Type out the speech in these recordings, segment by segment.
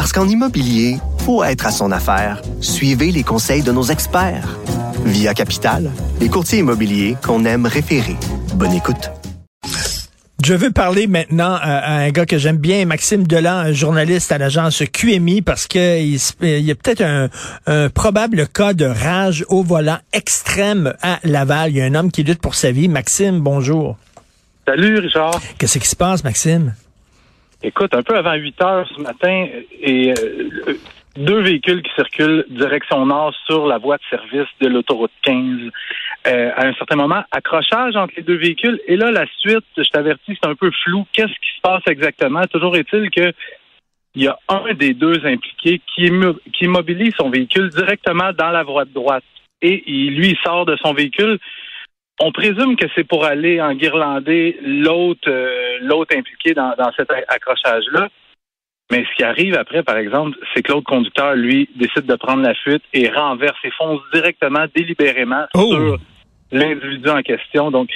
Parce qu'en immobilier, faut être à son affaire. Suivez les conseils de nos experts. Via Capital, les courtiers immobiliers qu'on aime référer. Bonne écoute. Je veux parler maintenant à, un gars que j'aime bien, Maxime Delan, un journaliste à l'agence QMI, parce que il, y a peut-être un, probable cas de rage au volant extrême à Laval. Il y a un homme qui lutte pour sa vie. Maxime, bonjour. Salut, Richard. Qu'est-ce qui se passe, Maxime? Écoute, un peu avant 8 heures ce matin, et euh, deux véhicules qui circulent direction nord sur la voie de service de l'autoroute 15. Euh, à un certain moment, accrochage entre les deux véhicules. Et là, la suite, je t'avertis, c'est un peu flou. Qu'est-ce qui se passe exactement? Toujours est-il que il y a un des deux impliqués qui, qui immobilise son véhicule directement dans la voie de droite. Et lui, il sort de son véhicule. On présume que c'est pour aller en guirlander l'autre euh, l'autre impliqué dans, dans cet accrochage-là. Mais ce qui arrive après, par exemple, c'est que l'autre conducteur, lui, décide de prendre la fuite et renverse et fonce directement, délibérément oh! sur l'individu en question. Donc,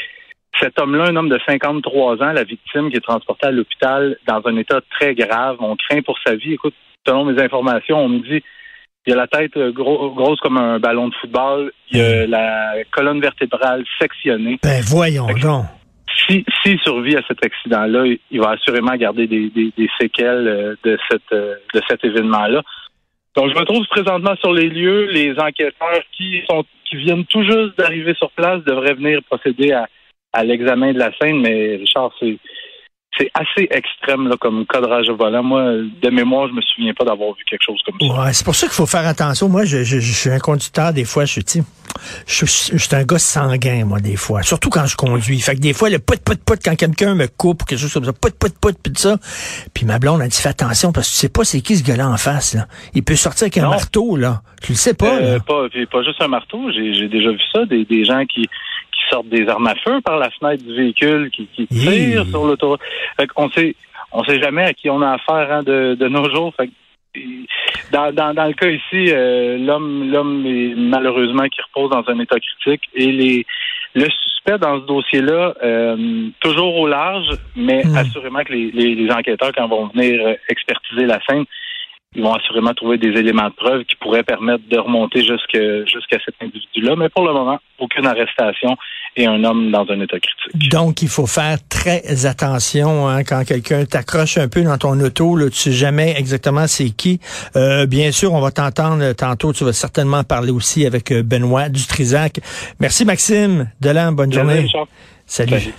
cet homme-là, un homme de 53 ans, la victime qui est transportée à l'hôpital dans un état très grave. On craint pour sa vie. Écoute, selon mes informations, on me dit il a la tête euh, grosse comme un ballon de football. Il a la colonne vertébrale sectionnée. Ben voyons donc s'il si, survit à cet accident-là, il va assurément garder des, séquelles euh, de, cette, euh, de cet événement-là. Donc, je me trouve présentement sur les lieux. Les enquêteurs qui sont qui viennent tout juste d'arriver sur place devraient venir procéder à, à l'examen de la scène. Mais Richard, c'est c'est assez extrême là, comme cadrage volant. Moi, de mémoire, je me souviens pas d'avoir vu quelque chose comme ça. Ouais, c'est pour ça qu'il faut faire attention. Moi, je, je, je, suis un conducteur, des fois, je suis je, je, suis un gars sanguin, moi, des fois. Surtout quand je conduis. Fait que des fois, le put, put, put, quand quelqu'un me coupe ou quelque chose comme ça, put, put, put, puis ça. Puis ma blonde a dit, fais attention, parce que tu sais pas c'est qui ce gars-là en face, là. Il peut sortir avec un marteau, là. Tu le sais pas, euh, Pas, pas juste un marteau. J'ai déjà vu ça, des, des gens qui sortent des armes à feu par la fenêtre du véhicule, qui, qui tirent sur l'autoroute. On sait, on sait jamais à qui on a affaire hein, de, de, nos jours. dans, dans, dans, le cas ici, euh, l'homme l'homme est malheureusement qui repose dans un état critique et les le suspect dans ce dossier-là, euh, toujours au large, mais hmm. assurément que les, les, les, enquêteurs, quand vont venir euh, expertiser la scène, ils vont assurément trouver des éléments de preuve qui pourraient permettre de remonter jusqu'à cet individu-là. Mais pour le moment, aucune arrestation et un homme dans un état critique. Donc, il faut faire très attention hein, quand quelqu'un t'accroche un peu dans ton auto. Là, tu sais jamais exactement c'est qui. Euh, bien sûr, on va t'entendre tantôt. Tu vas certainement parler aussi avec euh, Benoît Dutrisac. Merci, Maxime. Delan, bonne journée. Salut.